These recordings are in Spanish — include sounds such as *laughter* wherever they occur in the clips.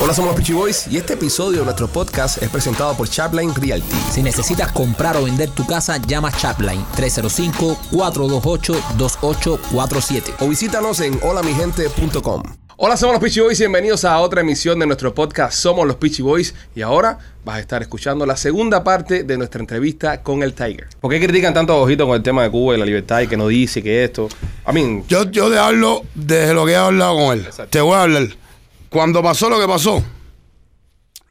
Hola, somos los Peachy Boys y este episodio de nuestro podcast es presentado por Chapline Realty. Si necesitas comprar o vender tu casa, llama Chapline 305-428-2847. O visítanos en holamigente.com. Hola, somos los Peachy Boys y bienvenidos a otra emisión de nuestro podcast Somos los Peachy Boys. Y ahora vas a estar escuchando la segunda parte de nuestra entrevista con el Tiger. ¿Por qué critican tanto a Ojito con el tema de Cuba y la libertad y que no dice que esto? A mí, Yo, yo te hablo desde lo que he hablado con él. Exacto. Te voy a hablar. Cuando pasó lo que pasó,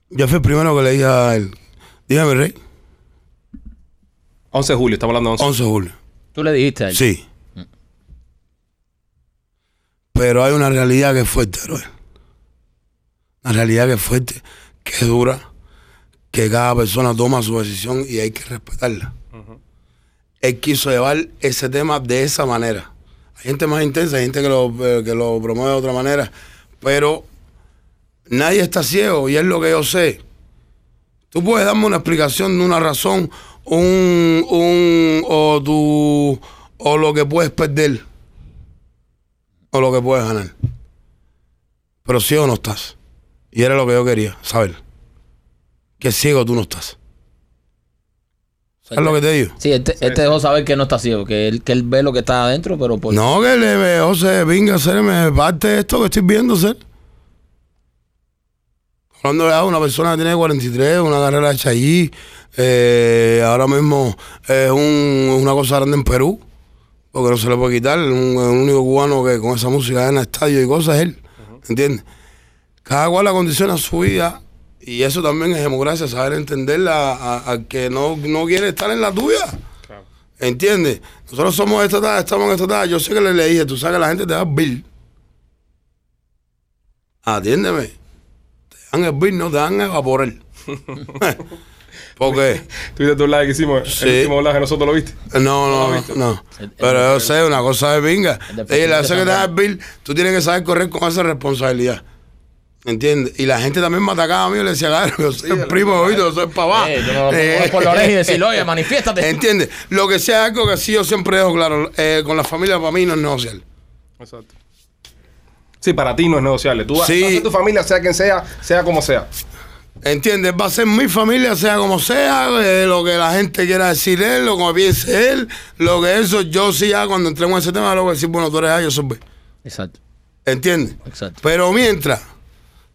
yo fui el primero que le dije a él. Dígame, Rey. 11 de julio, estamos hablando de 11. 11 de julio. Tú le dijiste a él. Sí. Pero hay una realidad que es fuerte, bro. Una realidad que es fuerte, que es dura, que cada persona toma su decisión y hay que respetarla. Él quiso llevar ese tema de esa manera. Hay gente más intensa, hay gente que lo, eh, que lo promueve de otra manera, pero nadie está ciego y es lo que yo sé. Tú puedes darme una explicación, una razón, un, un o tu o lo que puedes perder o lo que puedes ganar. Pero ciego no estás. Y era lo que yo quería, saber. Que ciego tú no estás. ¿Sabes lo que te digo? Sí, él te, él te dejó saber que no está ciego, que él, que él ve lo que está adentro, pero por... No, que le veo, se venga a hacerme parte esto que estoy viendo ser. Hablando de una persona que tiene 43, una carrera hecha allí, eh, ahora mismo es un- una cosa grande en Perú, porque no se le puede quitar, un, el único cubano que con esa música en el estadio y cosas es él, ¿entiendes? Cada cual acondiciona su vida y eso también es democracia, saber entenderla a- a- al que no, no quiere estar en la tuya. ¿Entiendes? Nosotros somos esta edad, estamos en esta edad. Yo sé que le, le dije, tú sabes que la gente te da bill. Atiéndeme. Te dan el bill, no te dan evaporar. *laughs* Porque, ¿Tú viste tu live que hicimos? Sí. El último live que nosotros lo viste. no, no, no, no. Pero yo sé, una cosa de pinga. Le presidente hace que te da bill, tú tienes que saber correr con esa responsabilidad. ¿Entiendes? Y la gente también me atacaba a mí y le decía, claro, yo soy el primo, oído, yo soy papá. Eh, no coger por la oreja y decirle, *laughs* oye, manifiéstate. ¿Entiendes? Lo que sea algo que sí yo siempre dejo claro, eh, con la familia para mí no es negociable. Exacto. Sí, para ti no es negociable. Tú vas Sí. vas a ser tu familia, sea quien sea, sea como sea. ¿Entiendes? Va a ser mi familia, sea como sea, eh, lo que la gente quiera decir él, lo que piense él, lo que eso, yo sí ya cuando entremos en ese tema, lo voy a decir, bueno, tú eres A, yo soy B. Exacto, ¿Entiendes? exacto. Pero mientras,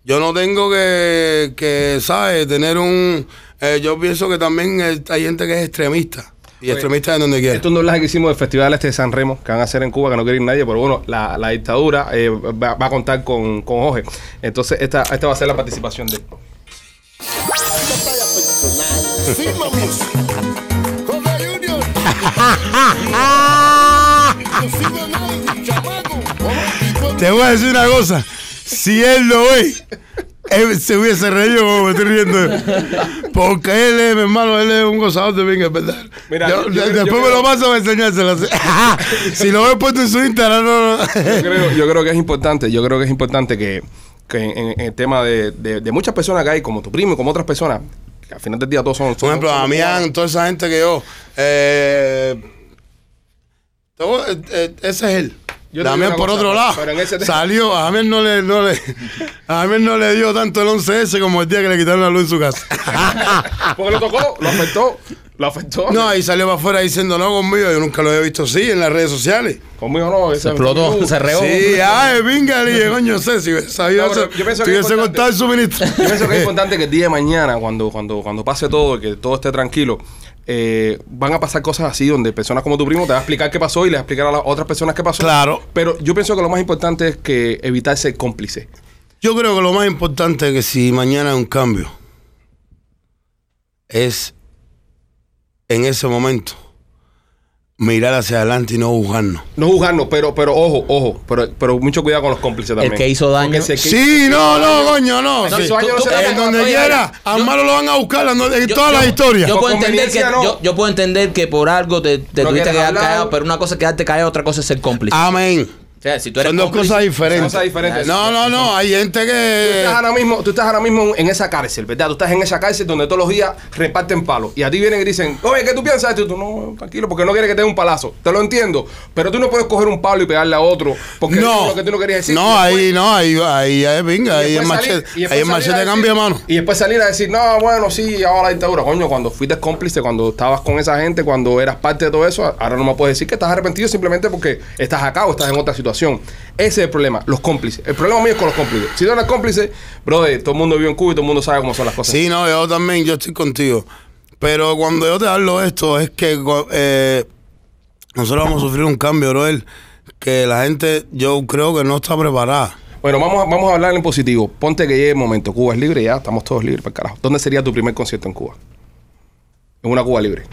yo no tengo que, que ¿sabes? Tener un... eh, yo pienso que también hay gente que es extremista. Y extremista en donde quiera. Esto es un doblaje que hicimos del festival este de San Remo, que van a hacer en Cuba, que no quiere ir nadie, pero bueno, la, la dictadura eh, va, va a contar con, con Jorge. Entonces, esta, esta va a ser la participación de él. Te voy a decir una cosa. Si él lo ve, él se hubiese reído como me estoy riendo. Porque él es, mi hermano, él es un gozador de bien, es verdad. Mira, Yo- yo- después yo me creo- lo paso para enseñárselo. *laughs* si lo ves puesto en su Instagram, no, no. Yo creo, yo creo que es importante, yo creo que es importante que, que en, en el tema de, de- de muchas personas que hay, como tu primo y como otras personas, que al final del día todos son... Por ejemplo, a Damián, toda esa gente que yo. Eh, todo, eh, eh, ese es él. Damián, por otro lado, pero en ese tema- salió. A Damián no le, no le, a no le dio tanto el 11S como el día que le quitaron la luz en su casa. *laughs* Porque lo tocó, lo afectó, lo afectó. No, ahí salió para afuera diciendo no conmigo. Yo nunca lo he visto así en las redes sociales. Conmigo no. Se explotó, se reó. Sí, ay, venga, le dije, coño, sé, si hubiese sabido No, pero eso, yo pienso que es tuviese importante. cortado el suministro. Yo pienso que es importante que el día de mañana, cuando, cuando, cuando pase todo, que todo esté tranquilo, eh, van a pasar cosas así donde personas como tu primo te van a explicar qué pasó y le va a explicar a las otras personas qué pasó. Claro. Pero yo pienso que lo más importante es que evitar ser cómplice. Yo creo que lo más importante es que si mañana hay un cambio, es en ese momento mirar hacia adelante y no juzgarnos. No juzgarnos, pero, pero ojo, ojo, pero, pero mucho cuidado con los cómplices también. El que hizo daño- que- Sí, no, no, coño, no. Sí. Tú- tú- En donde quiera, a malo lo van a buscar en todas yo- las historias. Yo puedo entender que no. yo, yo puedo entender que por algo te, te tuviste que quedar callado, pero una cosa es quedarte callado, otra cosa es ser cómplice. Amén. O sea, si tú eres Son dos cómplice- cosas diferentes. Cosas diferentes. No, no, no. Hay gente Tú que. estás, ahora mismo, tú estás ahora mismo en esa cárcel, ¿verdad? Tú estás en esa cárcel donde todos los días reparten palos. Y a ti vienen y dicen, oye, ¿qué tú piensas? Y tú, no, tranquilo, porque no quieres que te dé un palazo. Te lo entiendo. Pero tú no puedes coger un palo y pegarle a otro porque eso es No, lo que tú no querías decir. no, ahí no, ahí, ahí, ahí, venga, ahí salir- machete, ahí a machete cambia mano. Y después salir a decir, no, bueno, sí, ahora la dictadura. Coño, cuando fuiste cómplice, cuando estabas con esa gente, cuando eras parte de todo eso, ahora no me puedes decir que estás arrepentido simplemente porque estás acá o estás en otra situación. Ese es el problema, los cómplices. El problema mío es con los cómplices. Si no eres cómplice, brother, todo el mundo vive en Cuba y todo el mundo sabe cómo son las cosas. Sí, no, yo también, yo estoy contigo. Pero cuando yo te hablo esto, es que eh, nosotros vamos a sufrir un cambio, brother, que la gente, yo creo que no está preparada. Bueno, vamos a, vamos a hablar en positivo. Ponte que llegue el momento. Cuba es libre ya, estamos todos libres, para carajo. ¿Dónde sería tu primer concierto en Cuba? En una Cuba libre.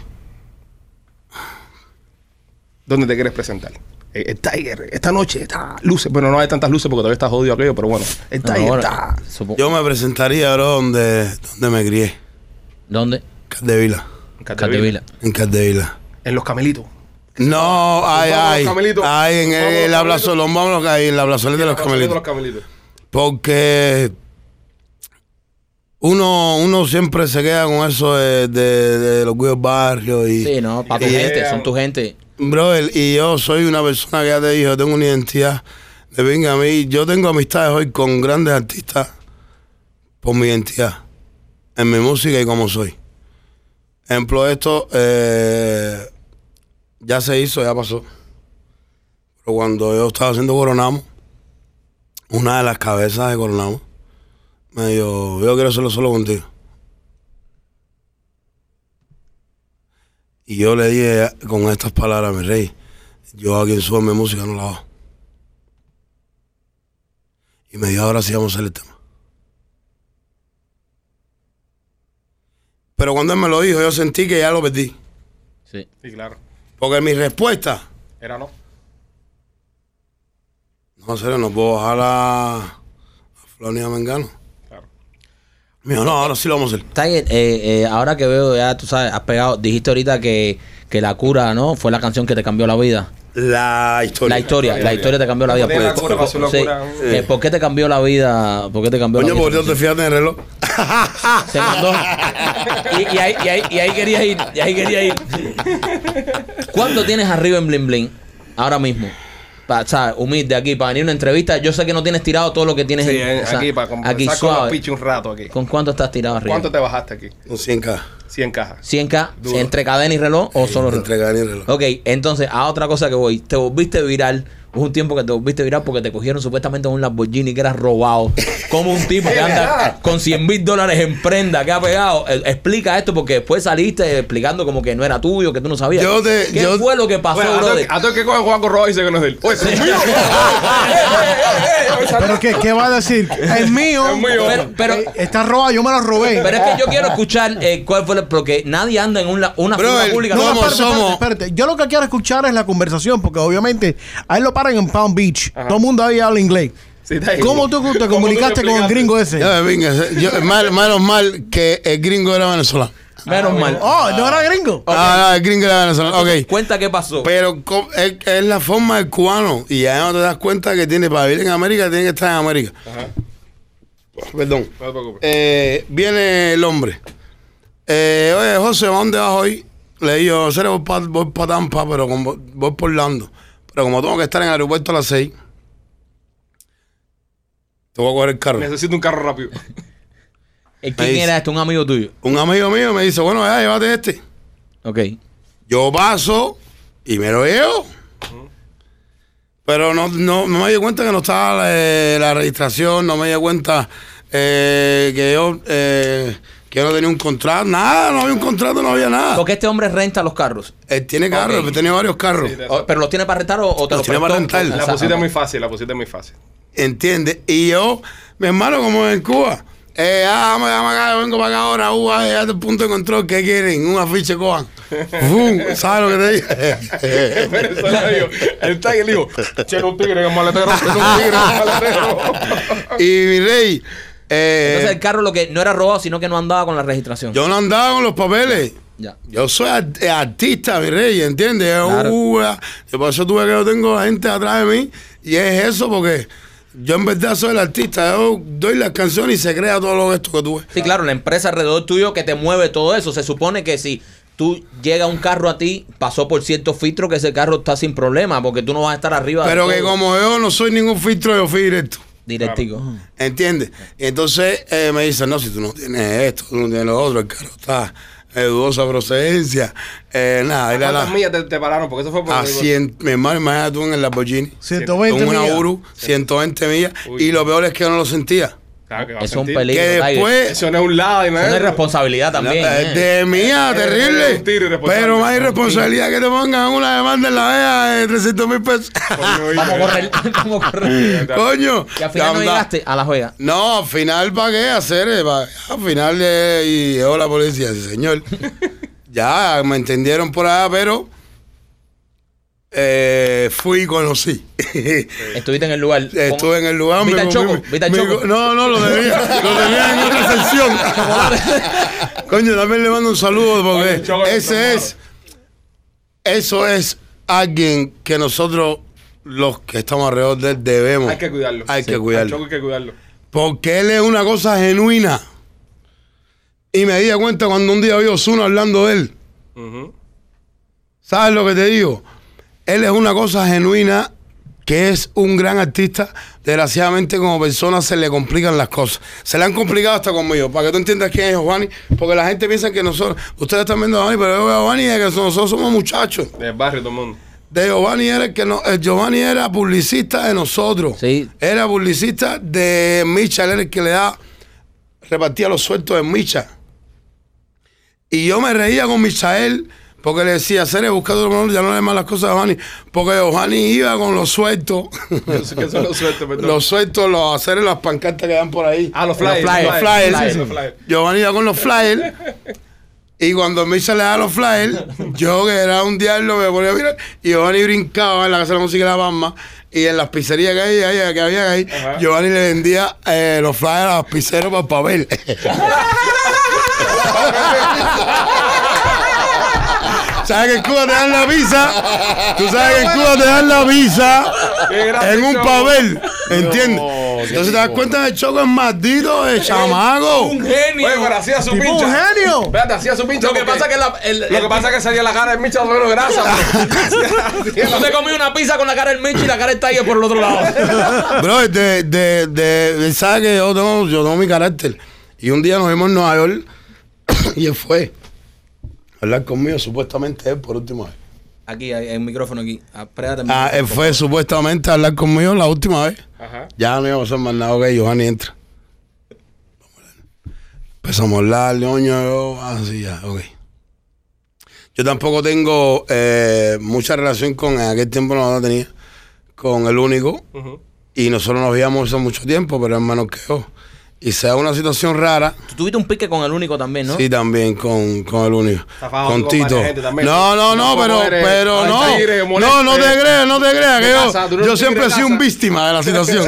¿Dónde te quieres presentar? Eh, El Tiger, esta noche está luces. Bueno, no hay tantas luces porque todavía está jodido aquello, pero bueno, el Tiger Ahora, está. Yo me presentaría, bro, donde, donde me crié, ¿Dónde? Caldevila, En Caldevila. en Caldevila. En los camelitos. No, ay, ay, los camelitos. ay, en el, la los vamos ahí, en la plazoleta de los De camelitos. los camelitos. Porque uno, uno siempre se queda con eso de, de- de los cuidos barrios y... Sí, no, para tu gente, son tu gente. Brother, y yo soy una persona que ya te dije, yo tengo una identidad de venga a mí. Yo tengo amistades hoy con grandes artistas por mi identidad, en mi música y como soy. Ejemplo, esto eh, ya se hizo, ya pasó. Pero cuando yo estaba haciendo Coronamo, una de las cabezas de Coronamo me dijo, yo quiero hacerlo solo contigo. Y yo le dije con estas palabras, mi rey, yo a quien sube mi música no la bajo. Y me dijo, ahora sí vamos a hacer el tema. Pero cuando él me lo dijo, yo sentí que ya lo perdí. Sí. Sí, claro. Porque mi respuesta, Era no. no sé, no puedo bajar a, a Flonia Mengano. Me dijo, no, ahora sí lo vamos a hacer. Tiger, eh, eh, ahora que veo, ya tú sabes, has pegado, dijiste ahorita que, que La Cura, ¿no? Fue la canción que te cambió la vida. La historia. La historia, la historia te cambió la vida. Poner la cura para hacer la sí. cura. Eh, ¿Por qué te cambió la vida? ¿Por qué te cambió Coño, la por vida? Dios, te en el reloj. Se mandó. Y, y ahí, y, ahí, y ahí quería ir. Y ahí quería ir. ¿Cuánto tienes arriba en Bling Bling? Ahora mismo. Pa, ¿sabes? Humilde aquí, para venir a una entrevista. Yo sé que no tienes tirado todo lo que tienes Sí, en- en- o sea, aquí para conversar aquí con los un rato aquí. ¿Con cuánto estás tirado arriba? ¿Cuánto te bajaste aquí? Un 100K. 100 cajas. 100k Duro. entre cadena y reloj o solo reloj. Entregar el reloj. Ok, entonces a otra cosa que voy. Te volviste viral. Hubo un tiempo que te volviste viral porque te cogieron supuestamente un Lamborghini que era robado. Como un tipo que anda *laughs* con 100 mil dólares en prenda que ha pegado. Eh, explica esto porque después saliste explicando como que no era tuyo, que tú no sabías. Yo te- ¿Qué yo- fue lo que pasó, Bueno, a todo, brother? a todo el que cogen Juan Rojo dice que no es él. Oye, es mío. *laughs* ¿Pero qué, qué va a decir? Es mío. Es mío. Pero, pero, Eh, Está robado, yo me lo robé. pero es que yo quiero escuchar eh, cuál fue porque nadie anda en una, una figura pública. no, no, somos- espérate, somos- espérate, espérate. Yo lo que quiero escuchar es la conversación, porque obviamente ahí lo paran en Palm Beach. Todo el mundo ahí habla inglés. Sí. ¿Cómo tú te ¿Cómo comunicaste te con el gringo ese? Ya, venga, yo, mal, menos mal que el gringo era venezolano. Menos mal. Oh, ¿no era gringo? Ah, no, el gringo era venezolano. Ok. Cuenta qué pasó. Pero es, es la forma del cubano. Y ya no te das cuenta que tiene para vivir en América, tiene que estar en América. Ajá. Perdón. No te preocupes. Eh, viene el hombre. Eh, oye, José, ¿a dónde vas hoy? Le digo, "Sere, voy para pa Tampa, pero como, voy por Orlando. Pero como tengo que estar en el aeropuerto a las 6, te voy a coger el carro. Necesito un carro rápido. *laughs* ¿Quién dice- era este? Un amigo tuyo. Un amigo mío me dice, bueno, ya, llévate este. Ok. Yo paso y me lo llevo. Pero no, no, no me di cuenta que no estaba eh, la registración, no me di cuenta eh, que yo eh, que no tenía un contrato, nada, no había un contrato, no había nada. Porque este hombre renta los carros. Él tiene carros, Ok. él tenía varios carros, Sí, de- O- ¿Pero los tiene para rentar o, o te Los los tiene para prestó? rentar. La O sea, pusiste muy fácil, la pusiste muy fácil. ¿entiendes? Y yo, mi hermano, como en Cuba, eh, ah, vamos, vamos acá, vengo para acá ahora, uh, ah, punto de control, ¿qué quieren? Un afiche cojan. *laughs* Fum, ¿Sabes lo que te dije? Venezuela dijo, el Tiger dijo, che, un tigre en el maletero, che, un tigre en el maletero. *laughs* y mi rey, eh, Entonces el carro lo que no era robado, sino que no andaba con la registración. Yo no andaba con los papeles. Ya. Yo soy art- eh, artista, mi rey, ¿entiendes? Claro. Uh, yo por eso tuve que yo tengo la gente atrás de mí y es eso porque yo en verdad soy el artista. Yo doy las canciones y se crea todo lo esto que tú ves. Sí, claro, la empresa alrededor tuyo que te mueve todo eso. Se supone que si tú llega un carro a ti, pasó por ciertos filtros que ese carro está sin problema, porque tú no vas a estar arriba de Pero que todo. como yo no soy ningún filtro, yo fui directo. Directico. ¿Entiendes? Y entonces eh, me dicen, no, si tú no tienes esto, tú no tienes lo otro, el carro está de dudosa procedencia. Eh, nada, era ¿Cuántas la, millas te, te pararon? Porque eso fue por... a 100, mi hermano, imagínate tú en el Lamborghini. 120 Con una millas. Uru, 120 millas. Uy. Y lo peor es que yo no lo sentía. Claro que va a Eso es un sentir. peligro. Que después, Eso no es un lado, Es una irresponsabilidad también. Eh, ¿eh? De mía, terrible. Pero más irresponsabilidad que te pongan una demanda en la vea de 300 mil pesos. Coño, *laughs* Vamos a correr. *laughs* Vamos a correr. Coño. Y al final no anda. llegaste a la juega. No, al final, ¿para qué hacer? eh? Al final, eh, y llegó la policía, señor. *laughs* ya me entendieron por allá, pero eh, fui y conocí. Estuviste en el lugar. Estuve en el lugar. ¿Viste me al comí- Choco? me- ¿Viste al me Choco? co- No, no, lo *laughs* tenía, lo tenía en otra sección. *laughs* Coño, también le mando un saludo porque ese es es, eso es alguien que nosotros, los que estamos alrededor de él, debemos. Hay que cuidarlo. Hay Sí. que cuidarlo. Choco hay que cuidarlo. Porque él es una cosa genuina. Y me di cuenta cuando un día vi a Ozuna hablando de él. ¿Sabes lo que te digo? Él es una cosa genuina que es un gran artista. Desgraciadamente como persona se le complican las cosas. Se le han complicado hasta conmigo. Para que tú entiendas quién es Giovanni. Porque la gente piensa que nosotros, ustedes están viendo a Giovanni, pero yo veo a Giovanni es que nosotros somos muchachos. Del barrio, todo el mundo. De Giovanni era el que no, el Giovanni era publicista de nosotros. Sí. Era publicista de Micha, él era el que le da, repartía los sueltos de Micha. Y yo me reía con Michael porque le decía, Cere, busca otro color, ya no le más las cosas a Giovanni. Porque Giovanni iba con los sueltos, *laughs* que son los sueltos, perdón. los sueltos, los hacer las pancartas que dan por ahí. Ah, los flyers. flyers, los flyers. Sí, sí, los flyers. Giovanni iba con los flyers. *laughs* Y cuando Misha le da los flyers, *laughs* yo que era un diablo me ponía a mirar. Y Giovanni brincaba en la casa de la música de la Bamba. Y en las pizzerías que había, ahí- que había ahí, Ajá. Giovanni le vendía eh, los flyers a los pizzeros para el papel. ¿Sabes que en Cuba te dan la visa? Tú sabes que en Cuba te dan la visa en un papel. ¿Entiendes? Entonces te das cuenta que el choco es maldito, el chamaco. Un genio. Oye, pero hacía su pincha. un genio. Espérate, hacía su pincha. Lo que pasa es que la- el- Lo el- que pasa es que salía la cara de Micha menos grasa. Tú te *laughs* comí una pizza con la cara del Michi y la cara del Tiger por el otro lado. *laughs* Bro, de, de, de, él sabe que yo tengo, yo tengo mi carácter. Y un día nos vimos en Nueva York *coughs* y él fue hablar conmigo, supuestamente él por última vez. Aquí hay, hay un micrófono aquí. Ah. Ah, él fue supuestamente a hablar conmigo la última vez. Ajá. Ya no iba a pasar más nada, ok, Giovanni entra. Empezamos a hablar, ñoño, yo, así ya, ok. Yo tampoco tengo eh, mucha relación con, en aquel tiempo no la tenía, con el único. Y nosotros nos veíamos hace mucho tiempo, pero hermano que yo. Y se da una situación rara, Tú tuviste un pique con el único también, ¿no? sí, también con, con el único. Zafado Con Tito. también. No, no, no, pero, eres- pero no. tigre, No, no te creas, no te creas. ¿Qué Que yo, siempre he sido un víctima de la *laughs* situación.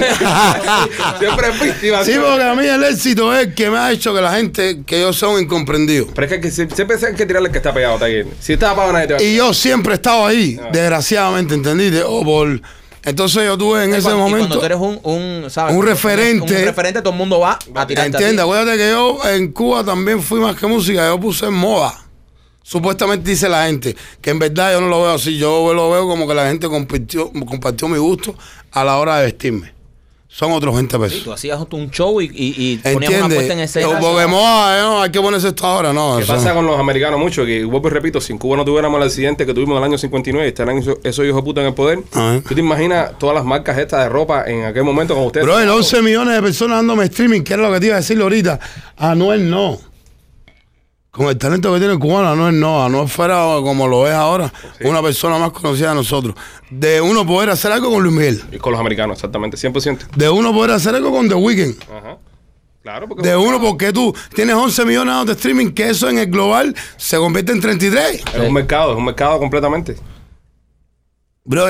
Siempre *laughs* es víctima. Sí, porque a mí el éxito es que me ha hecho que la gente, que yo sea un incomprendido. Pero es que, siempre hay que tirarle el que está pegado, Tiger. Si está apagado, nadie te va a Y yo siempre he estado ahí, Ah. desgraciadamente, ¿entendiste? O por... Entonces yo tuve en Y ese cuando- y momento... cuando tú eres un, un, ¿sabes? un referente. Un referente, todo el mundo va a tirarte a ti. Entiende, acuérdate que yo en Cuba también fui más que música, yo puse en moda. Supuestamente dice la gente, que en verdad yo no lo veo así, yo lo veo como que la gente compartió, compartió mi gusto a la hora de vestirme. Son otros 20 Sí, pesos. tú hacías un show y, y, y ponías una puesta en escena. Porque moda, eh, no, hay que ponerse esto ahora, no. ¿Qué eso pasa no. con los americanos mucho? Que vuelvo y repito, si en Cuba no tuviéramos el accidente que tuvimos en el año 59 y estarán esos, esos hijos de puta en el poder, Ajá. ¿tú te imaginas todas las marcas estas de ropa en aquel momento con ustedes? Bro, el 11 millones de personas dándome streaming, que era lo que te iba a decir ahorita. Anuel no. Con el talento que tiene el cubano, Anuel no. Anuel fuera como lo es ahora, una persona más conocida de nosotros. De uno poder hacer algo con Luis Miguel. Y con los americanos, exactamente, 100%. De uno poder hacer algo con The Weeknd. Ajá. Claro, porque... De uno porque tú tienes 11 millones de streaming, que eso en el global se convierte en 33. Es un mercado, es un mercado completamente. Bro,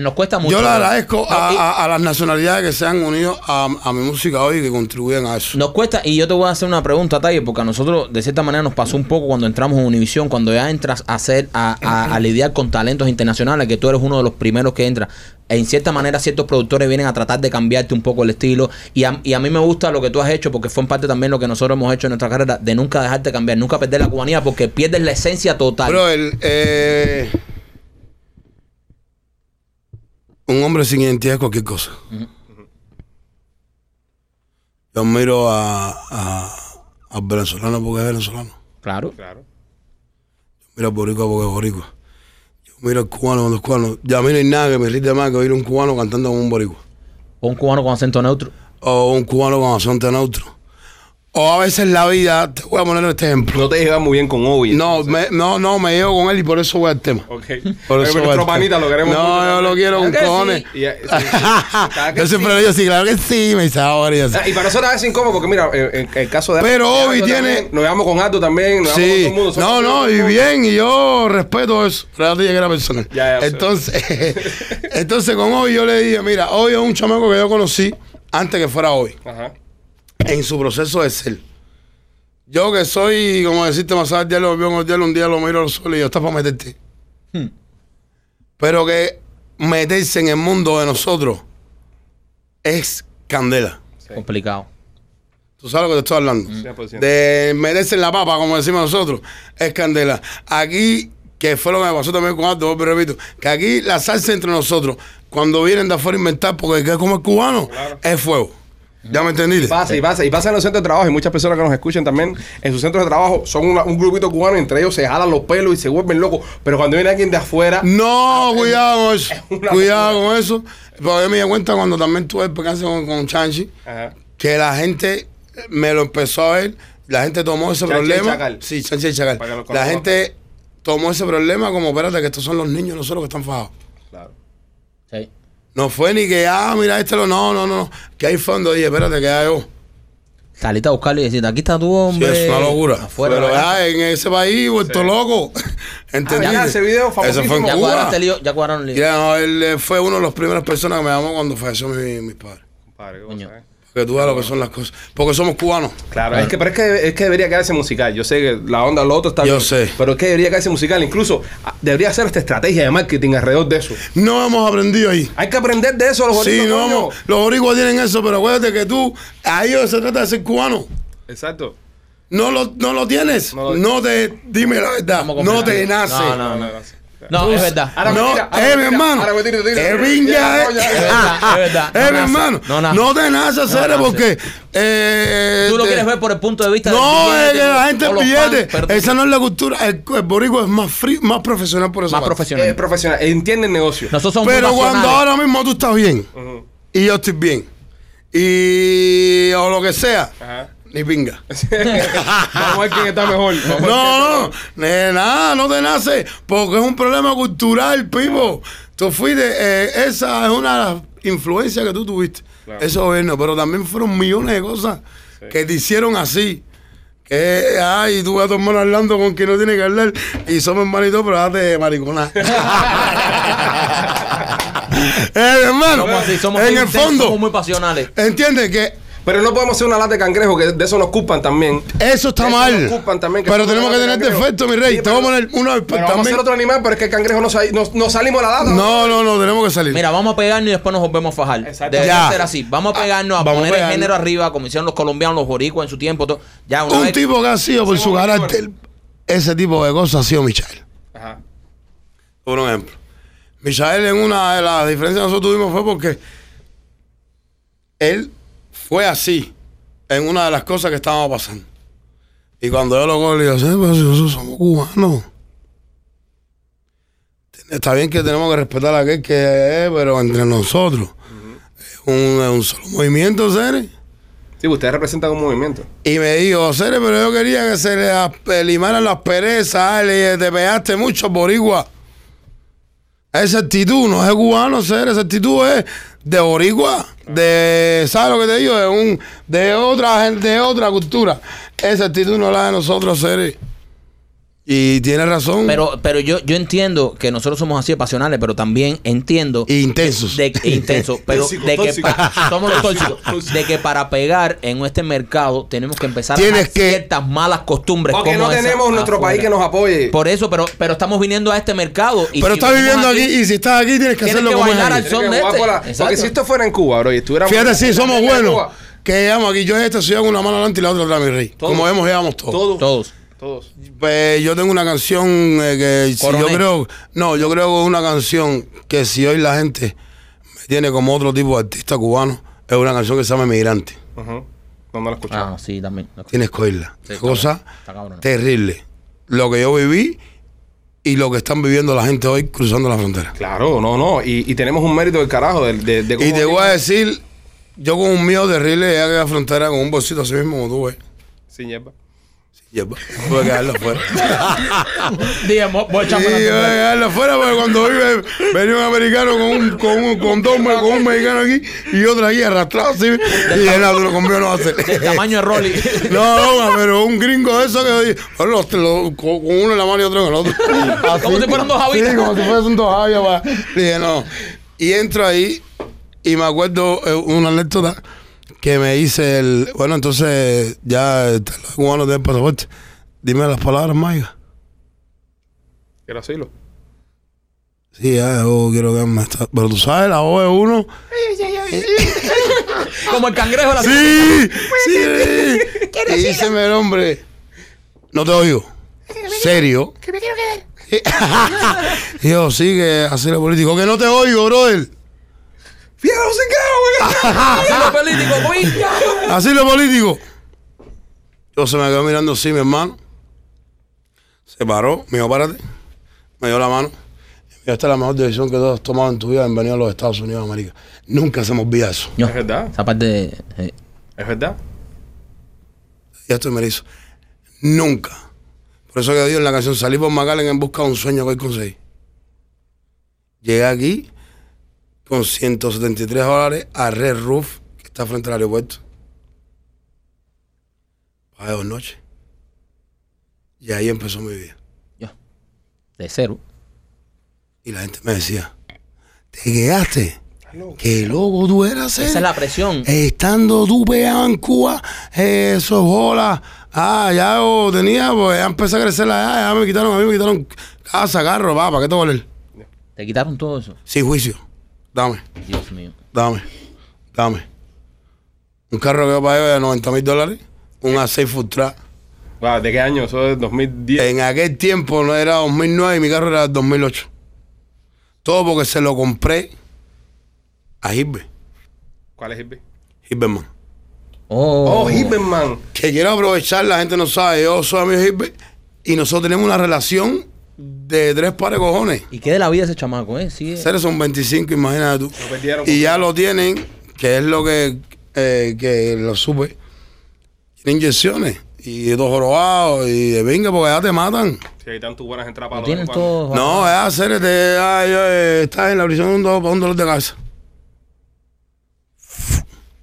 Nos cuesta mucho. Yo le agradezco a, y- a- a las nacionalidades que se han unido a, a mi música hoy y que contribuyen a eso. Nos cuesta, y yo te voy a hacer una pregunta, Talle, porque a nosotros de cierta manera nos pasó un poco cuando entramos en Univision, cuando ya entras a hacer, a lidiar con talentos internacionales, que tú eres uno de los primeros que entra. En cierta manera, ciertos productores vienen a tratar de cambiarte un poco el estilo. Y a, y a mí me gusta lo que tú has hecho, porque fue en parte también lo que nosotros hemos hecho en nuestra carrera, de nunca dejarte cambiar, nunca perder la cubanía, porque pierdes la esencia total. Pero el, eh, un hombre sin identidad es cualquier cosa. Yo admiro a, a, venezolano porque es venezolano. claro. Claro. Mira al boricua porque es boricua. Yo miro al cubano cuando es cubano. Ya a mí no hay nada que me irrite más que oír un cubano cantando como un boricua. O un cubano con acento neutro. O un cubano con acento neutro. O a veces la vida, te voy a poner este ejemplo. No te llevas muy bien con Obi. No, me, no, no, me llevo con él y por eso voy al tema. Ok. Por eso Pero nuestro panita lo queremos No, mucho yo lo quiero con ¿Verdad que cojones. sí? Y, *laughs* sí, sí, que Yo siempre sí. le digo, sí, claro que sí, me dice ahora y así. Ah, Y para nosotros es incómodo porque, mira, en, el caso de. Pero de Obi Aldo tiene- también, Nos llevamos con Aldo también. Nos Sí, con todo el mundo. no, no, y bien, y yo respeto eso. Pero ya te llegué a la persona. Ya, ya, entonces, *laughs* entonces con hoy yo le dije, mira, hoy es un chamaco que yo conocí antes que fuera hoy, Ajá. En su proceso de ser. Yo que soy, como decirte, más allá lo veo un día lo miro al sol y yo, está para meterte. Hmm. Pero que meterse en el mundo de nosotros es candela. Complicado. Tú sabes lo que te estoy hablando. 100%. De meterse en la papa, como decimos nosotros, es candela. Aquí, que fue lo que me pasó también con Alto, pero repito, que aquí la salsa entre nosotros, cuando vienen de afuera a inventar, porque el que es como el cubano, es fuego. ¿Ya me entendiste? Pasa y pasa, y pasa en los centros de trabajo y muchas personas que nos escuchan también en sus centros de trabajo son una- un grupito cubano y entre ellos se jalan los pelos y se vuelven locos, pero cuando viene alguien de afuera, No, cuidado con eso. *laughs* una Cuidado con eso. Porque yo me di cuenta cuando también tuve el percance con, con Chanchi, Ajá. que la gente me lo empezó a ver, la gente tomó ese Chanchi y problema. Chacal. Sí, Chanchi y Chacal. La gente tomó ese problema como, espérate, que estos son los niños nosotros que están fajados. Claro. Sí. No fue ni que, ah, mira, este lo. No, no, no. Que hay fondo. Dije, espérate, que hay yo. Saliste a buscarlo y decirte, aquí está tu Sí, hombre. es una locura. Afuera. Pero ya en ese país, vuelto loco. *laughs* ¿Entendiste? Ah, ya, ese video Eso fue en famosísimo. ya Cuba. cuadraste el lío, ya cuadraron el lío. Ya, no, él eh, fue uno de las primeras personas que me llamó cuando falleció mi, mis padres. Compadre, qué cosa, ¿eh? Que tú veas lo que son las cosas. Porque somos cubanos. Claro, es que, pero es que, es que debería quedarse musical. Yo sé que la onda, lo otro está Yo bien, sé. Pero es que debería quedarse musical. Incluso ah, debería hacer esta estrategia de marketing alrededor de eso. No hemos aprendido ahí. Hay que aprender de eso, los Sí, boricuas, no coño. hemos- los boricuas tienen eso, pero acuérdate que tú, a ellos se trata de ser cubano. Exacto. No lo, no lo tienes. No No, te, dime la verdad, no te nace. No, no, no. No, es verdad. Ahora no, tira, ahora eh, mi hermano. ahora me tira, tira, Eh, eh. no, ya, Es verdad, es verdad. Eh, No mi hermano, no nace. no te nace porque. eh, Tú lo te- quieres ver por el punto de vista No, del es billete, que la gente billete. fans, esa no es la cultura. El, el boricua es más free, más profesional por eso. más profesional. Es profesional, entiende el negocio. Nosotros somos Pero cuando ahora mismo tú estás bien y yo estoy bien y o lo que sea, Ajá. Ni pinga. *laughs* Vamos a ver quién está mejor. Vamos No, no, de nada, no te nace, porque es un problema cultural, Pipo. Tú fuiste, eh, esa es una de las influencias que tú tuviste, Claro. ese gobierno, pero también fueron millones de cosas que te hicieron así. Que, ay, tú ves a tu hermano hablando con quien no tiene que hablar y somos hermanitos, pero date maricona. *laughs* eh, hermano, Somos así, somos en muy el fondo, somos muy pasionales. entiendes que Pero no podemos hacer una lata de cangrejo, que de eso nos culpan también. eso está Eso mal. nos culpan también, que pero tenemos que una tener de defecto, mi rey. Sí, Te voy a poner uno Pero vamos a hacer también. otro animal, pero es que el cangrejo no, sa- no, no salimos de la lata. No, no, no, tenemos que salir. Mira, vamos a pegarnos y después nos volvemos a fajar. Exacto. Debe ser así. Vamos a pegarnos, a Vamos a poner el género arriba, como hicieron los colombianos, los boricuas en su tiempo. todo. Ya, una un vez- tipo que ha sido por su carácter, ese tipo de cosas ha sido Michael. Ajá. Por un ejemplo. Michael en una de las diferencias que nosotros tuvimos fue porque él fue así en una de las cosas que estábamos pasando. Y cuando yo lo cojo, le digo, sí, pero si nosotros somos cubanos. Está bien que tenemos que respetar a aquel que es, pero entre nosotros. Es un, es un solo movimiento, seres. Sí, ustedes representan un movimiento. Y me dijo, Cere, pero yo quería que se le limaran las perezas, le te pegaste mucho, boricua. Esa actitud no es cubano, Cere, esa actitud es de boricua, de, ¿sabes lo que te digo? De, un, de otra gente, de otra cultura. Esa actitud no la de nosotros, Cere. Y tiene razón. Pero, pero yo, yo entiendo que nosotros somos así de pasionales, pero también entiendo Y intensos. de, e intenso, *laughs* pero Tóxico, de que tóxico. pa- somos los tóxicos, *laughs* de que para pegar en este mercado tenemos que empezar a Tienes dejar que- ciertas malas costumbres. Porque como no esa tenemos nuestro afuera. país que nos apoye. Por eso, pero, pero estamos viniendo a este mercado. Y Pero si estás viviendo aquí, y si estás aquí tienes que Tienes hacerlo que como bailar al son que de este. la-. Porque si esto fuera en Cuba, bro, y estuviéramos Fíjate, sí, la somos buenos. Que llegamos aquí. Yo en esta ciudad con una mano adelante y la otra atrás, mi rey. Todos. Como vemos, llegamos todos. Todos. Todos. Todos. Pues yo tengo una canción eh, que si yo creo, no, yo creo que es una canción que si hoy la gente me tiene como otro tipo de artista cubano, es una canción que se llama Migrante. Ujú. No, no lo escuchaba. Ah, sí, también. Tienes que oírla. Sí, Cosa cabrón. terrible. Lo que yo viví y lo que están viviendo la gente hoy cruzando la frontera. Claro, no, no. Y, y tenemos un mérito del carajo de, de, de Y te voy a decir, yo con un miedo terrible llegué a la frontera con un bolsito así mismo como tú. Sin hierba. Y después tuve que dejarlo afuera. Dije, voy a *laughs* echarme yo la tuve que cerveza. dejarlo afuera porque cuando vive, venía un americano con un, con un, con dos, con un mexicano aquí y otro aquí arrastrado así. Y dije, no, lo conmigo no vas a hacer. Tamaño de Rolly. *laughs* No, no, pero un gringo de eso que bueno, los- los- con uno en la mano y otro en el otro. *laughs* Como si fueran dos javitas. Sí, como si fuesen dos javitas. Dije, no. Y entro ahí y me acuerdo eh, una anécdota que me hice el. Bueno, entonces ya los cubanos tienen pasaporte. Dime las palabras mágicas. Quiero decirlo. Sí, ya, yo quiero que me está- Pero tú sabes, la O es uno. *laughs* Como el cangrejo de la Sí, *laughs* sí. Y díceme el hombre. No te oigo. ¿Serio? Que me quiero quedar. Yo, sí, que político. Que no te oigo, brother. ¡Fíjate, sin Asilo *laughs* político. Así lo político. Yo se me quedó mirando así, mi hermano. Se paró, me dijo, párate. Me dio la mano. Y esta es la mejor decisión que tú has tomado en tu vida en venir a los Estados Unidos de América. Nunca se me olvida eso. No, Es verdad. Esa parte de. eh, Es verdad. Y esto me lo hizo. Nunca. Por eso que digo en la canción, salí por McAllen en busca de un sueño que hoy conseguí. Llegué aquí con 173 dólares a Red Roof, que está frente al aeropuerto. Pagué dos noches. Y ahí empezó mi vida. yo, de cero. Y la gente me decía, te quedaste. Qué loco tú eras. Esa eh. es la presión. Estando tú pegado en Cuba, eh, eso es bola. Ah, ya yo tenía, pues ya empecé a crecer la ya me quitaron, a mí me quitaron casa, carro, va, ¿para qué te valer? Te quitaron todo eso. Sin juicio. Dame, Dios mío. dame, dame. Un carro que yo pagué de 90 mil dólares, un A6 Full Track. Wow, ¿De qué año? Eso es 2010. En aquel tiempo no era 2009 y mi carro era 2008. Todo porque se lo compré a Hilbert, ¿Cuál es Hilbert? Hilberman. Oh, Oh, Hilberman. que quiero aprovechar, la gente no sabe, yo soy amigo de Hilbert y nosotros tenemos una relación de tres pares de cojones. ¿Y qué de la vida ese chamaco, eh? Sí, eh. Seres son 25, imagínate tú. Lo perdieron. Y ya lo tienen, que es lo que, eh, que lo supe. Tienen inyecciones y dos jorobados y de venga porque ya te matan. Si hay tantas buenas entradas para tienen cubanos. todo. No, es hacer de, ay, ay, estás en la prisión de un, do- para un dolor de cabeza.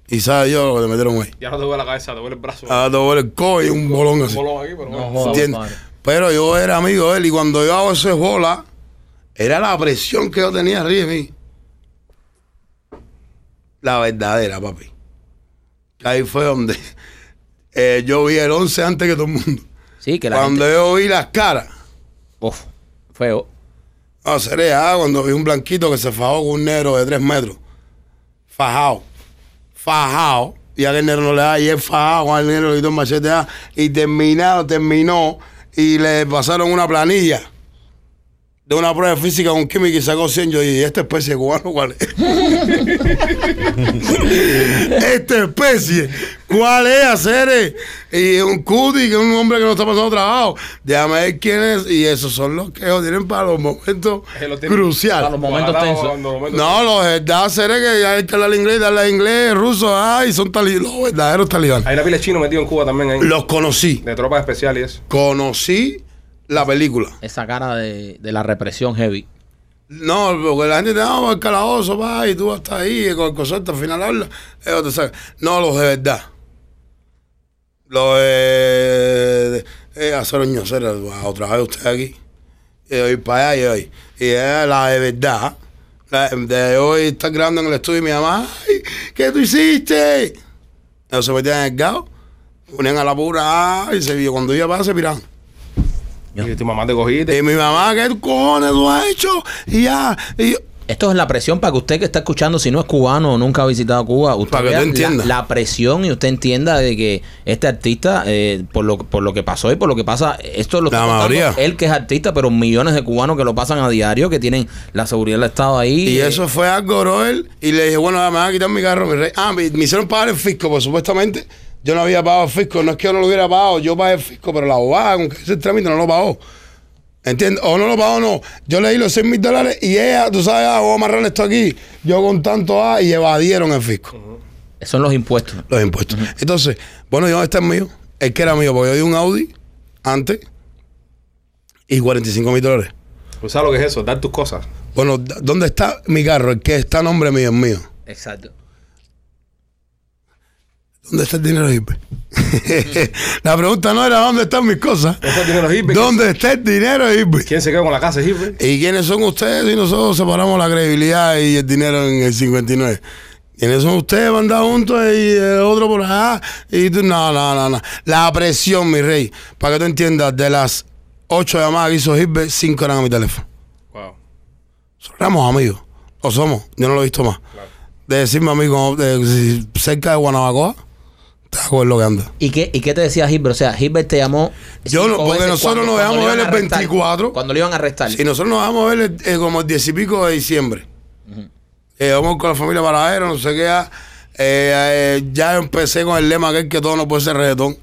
Y sabes yo lo que te metieron ahí. Ya no te duele la cabeza, te duele el brazo. Ah, te duele el codo y un bolón así. Un bolón aquí, pero No bueno. ¿Entiendes? Pero yo era amigo de él y cuando yo hago ese bola, era la presión que yo tenía arriba de mí. La verdadera, papi. Ahí fue donde *laughs* eh, yo vi el 11 antes que todo el mundo. Sí, que la Cuando gente... yo vi las caras, Uf, feo. no, sería cuando vi un blanquito que se fajó con un negro de 3 metros. Fajado. Fajado. Y aquel negro no le da, y él fajado el negro le quitó el machete ah, y terminado, terminó, y le pasaron una planilla de una prueba física con química y sacó 100. Yo dije, ¿y esta especie de cubano cuál es? *laughs* esta especie, ¿cuál es, hacer? Y un cuti, que es un hombre que no está pasando trabajo. Déjame ver quién es. Y esos son los que ellos tienen para los momentos lo cruciales. Para los momentos tensos. No, los verdaderos seres que hay que hablar inglés, darle inglés, ruso, ay, son talibanes, los verdaderos talibanes. Hay una pila de chino metido en Cuba también ahí. Los conocí, De tropas especiales conocí la película. Esa cara de, de la represión heavy. No, porque la gente te da el calabozo, va, y tú hasta ahí, y con el concepto al final habla, ellos te sacan. No, los de verdad. Los de, eh, hacer ñocera, otra vez usted aquí. Y ir para allá y hoy. Y era la de verdad. La de hoy estar grabando en el estudio y mi mamá, ay, ¿qué tú hiciste? Ellos se metían en el gao, ponían a la pura y se vio. Cuando iba para se miraban. Y tu mamá te cogiste. Y mi mamá, ¿qué cojones tú has hecho? Y ya. Y yo, Esto es la presión para que usted que está escuchando, si no es cubano o nunca ha visitado Cuba, usted Para que vea tú la- presión y usted entienda de que este artista, eh, por, lo, por lo que pasó y por lo que pasa, esto lo La está contando mayoría. él que es artista, pero millones de cubanos que lo pasan a diario, que tienen la seguridad del Estado ahí. Y eh, eso fue algo, brother. Y le dije, bueno, me van a quitar mi carro, mi rey. Ah, me, me hicieron pagar el fisco, pues supuestamente yo no había pagado el fisco. No es que yo no lo hubiera pagado, yo pagué el fisco, pero la abogada con que el trámite no lo pagó. ¿Entiendes? O no lo pagó, no. Yo le di los 6 mil dólares y ella, tú sabes, ah, voy a amarrar esto aquí. Yo con tanto A y evadieron el fisco, son los impuestos. los impuestos. Entonces, bueno, ¿y dónde está el mío? El que era mío, porque yo di un Audi antes y 45 mil dólares. ¿Tú sabes lo que es eso? Dar tus cosas. Bueno, ¿dónde está mi carro? El que está a nombre mío es mío. Exacto. ¿Dónde está el dinero hippie? *laughs* la pregunta no era dónde están mis cosas. ¿Dónde está el dinero hippie? ¿Dónde está el dinero hippie? ¿Quién se quedó con la casa hippie? ¿Y quiénes son ustedes si nosotros separamos la credibilidad y el dinero en el 59? ¿Quiénes son ustedes mandados juntos y el otro por allá? Y tú, no, no, no, no. La presión, mi rey. Para que tú entiendas, de las ocho llamadas que hizo Hippe, cinco eran a mi teléfono. Wow. Éramos amigos. O somos. Yo no lo he visto más. De decirme amigo, de, cerca de Guanabacoa, te hago lo que anda. ¿Y qué, ¿Y qué te decía Hilbert? O sea, Hilbert te llamó. Yo no- porque nosotros nos dejamos ver el arrestar. 24. Cuando lo iban a arrestar. Y nosotros nos a ver eh, como el 10 y pico de diciembre. Eh, vamos con la familia Paradero, no sé qué. ah, eh, eh, ya empecé con el lema aquel que todo no puede ser reggaetón.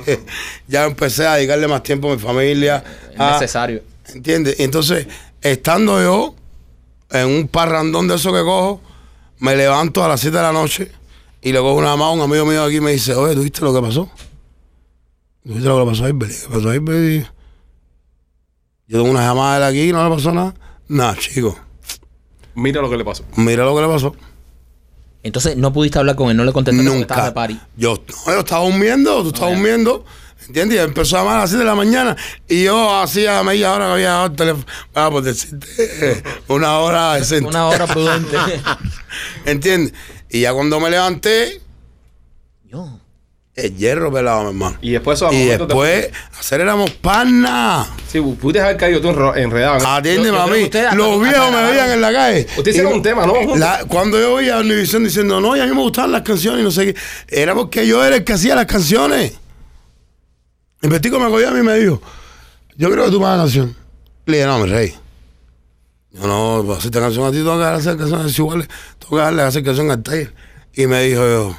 *laughs* ya empecé a dedicarle más tiempo a mi familia. Es a- necesario. ¿Entiendes? Entonces, estando yo en un parrandón de eso que cojo, me levanto a las 7 de la noche y le cojo una llamada a un amigo mío aquí y me dice, oye, ¿tú viste lo que pasó? ¿Tú viste lo que le pasó a? ¿Qué pasó a? Yo tengo una llamada de él aquí y no le pasó nada. Nada, chico. Mira lo que le pasó. Mira lo que le pasó. Entonces no pudiste hablar con él, no le contestaste estabas Nunca. de party. Yo, no, yo estaba durmiendo, tú estabas ya. durmiendo. ¿Entiendes? Y empezó a llamar a las 7 de la mañana y yo hacía media hora que había dado el teléfono. Ah, por decirte, *laughs* una hora decente. Una hora prudente. *laughs* ¿Entiendes? Y ya cuando me levanté, Yo. el hierro pelado, mi hermano. Y después eso, a Y después, hacer éramos panas. Sí, pudiste haber caído tú enredado. Mami. ustedes hasta- Los viejos me veían en la calle. Ustedes hicieron un tema, ¿no? La- cuando yo oía a Univision diciendo, no, y a mí me gustaban las canciones y no sé qué, era porque yo era el que hacía las canciones. El vestido me cogió a mí y me dijo, yo creo que tú me hagas canción. Le dije, no, mi rey. Yo no, para hacerte canción a ti, tengo que hacer canciones iguales, tengo que darle a hacer canción al taller. Y me dijo yo,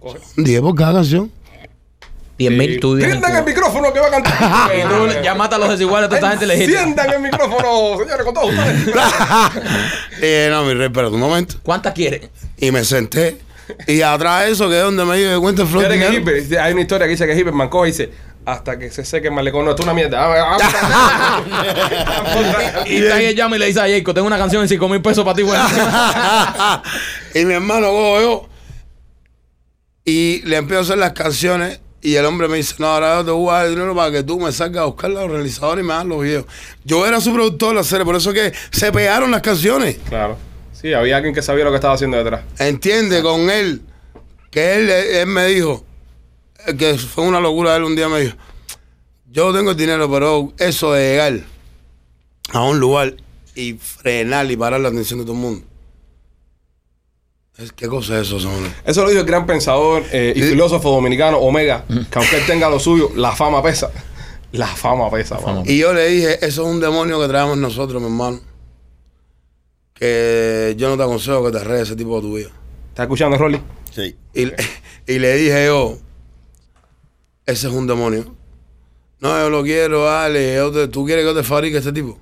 Coge. 10 por cada canción. 10 mil en Tiendan el micrófono que va a cantar. *laughs* Y tú ya mata a los desiguales, toda esta gente legítima. Tiendan el micrófono, señores, con todos ustedes. y *laughs* dije, no, mi rey, espérate un momento. ¿Cuántas quieres? Y me senté. Y atrás de eso, que es donde me dio cuenta el flow. Hay una historia que dice que Hipper mancó y dice hasta que se seque el malecón. No, esto es una mierda. Ah, ah, *laughs* Y está ahí llama y le dice a Jacob, tengo una canción en 5 mil pesos para ti, güey. *laughs* y mi hermano cojo yo. Y le empiezo a hacer las canciones. Y el hombre me dice, no, ahora yo te voy a dar dinero para que tú me salgas a buscar los realizadores y me hagas los videos. Yo era su productor de la serie, por eso que se pegaron las canciones. Claro. Sí, había alguien que sabía lo que estaba haciendo detrás. Entiende con él, que él, él me dijo, que fue una locura él un día me dijo, yo tengo el dinero, pero eso de llegar a un lugar y frenar y parar la atención de todo el mundo. Es- ¿Qué cosa es eso, señor? Eso lo dijo el gran pensador eh, y Sí. filósofo dominicano Omega, que aunque él tenga lo suyo, la fama pesa. La fama pesa, mano. Y yo le dije, eso es un demonio que traemos nosotros, mi hermano. Que yo no te aconsejo que te arregles ese tipo de tu vida. ¿Estás escuchando, Rolly? Sí. Y, *laughs* y le dije yo, ese es un demonio. No, yo lo quiero, dale. yo te- ¿Tú quieres que yo te fabrique ese tipo?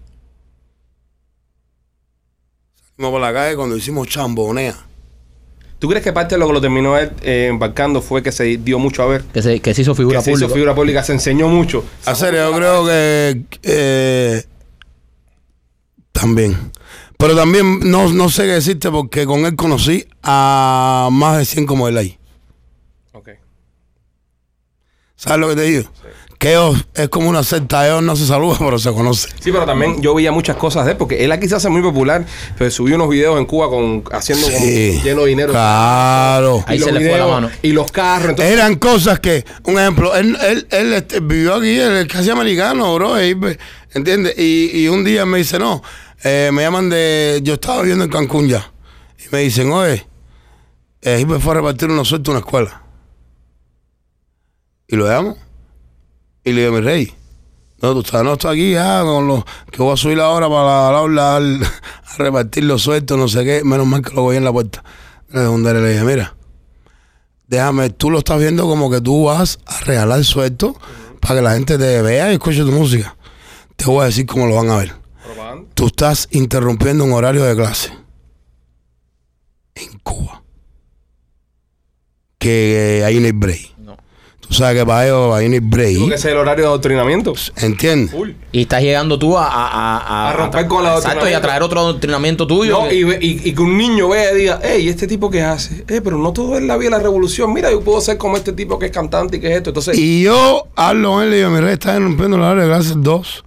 Salimos por la calle cuando hicimos chambonea. ¿Tú crees que parte de lo que lo terminó él eh, embarcando fue que se dio mucho a ver? Que se, que se hizo figura Que se hizo pública. figura pública, se enseñó mucho. A serio, yo creo que eh, también. Pero también no, no sé qué decirte porque con él conocí a más de 100 como él ahí. Ok. ¿Sabes lo que te digo? Que ellos es como una secta, ellos no se saludan, *laughs* pero se conocen. Sí, pero también yo veía muchas cosas de él, porque él aquí se hace muy popular, pero subió unos videos en Cuba con haciendo como Sí. lleno de dinero. Claro. Y Ahí los se le fue la mano. Y los carros. Entonces, Eran cosas que, un ejemplo, él, él, él, este, vivió aquí, él es casi americano, bro, pues, ¿entiendes? Y, y un día me dice, no, eh, me llaman de, yo estaba viviendo en Cancún ya, y me dicen, oye, eh, fue a repartir unos sueltos en una escuela. Y lo llamo, y le digo, mi rey, no, tú estás, no, estoy aquí ya, con los, que voy a subir ahora para la aula *laughs* a repartir los sueltos, no sé qué, menos mal que lo voy en la puerta. Le le dije, mira, déjame, tú lo estás viendo como que tú vas a regalar suelto para que la gente te vea y escuche tu música. Te voy a decir cómo lo van a ver. propaganda. Tú estás interrumpiendo un horario de clase en Cuba. Que hay break. Tú sabes que para ellos ahí no hay break. ese es el horario de adoctrinamiento. ¿Entiendes? Full. Y estás llegando tú a, a, a, A romper con el Exacto, y a traer otro adoctrinamiento tuyo. No, que- y, y- y que un niño vea y diga, hey, ¿este tipo qué hace? Eh, pero no todo es la vida de la revolución. Mira, yo puedo ser como este tipo que es cantante y que es esto. Entonces, Y yo hablo con él y le digo, mi rey, estás rompiendo el horario de clase dos.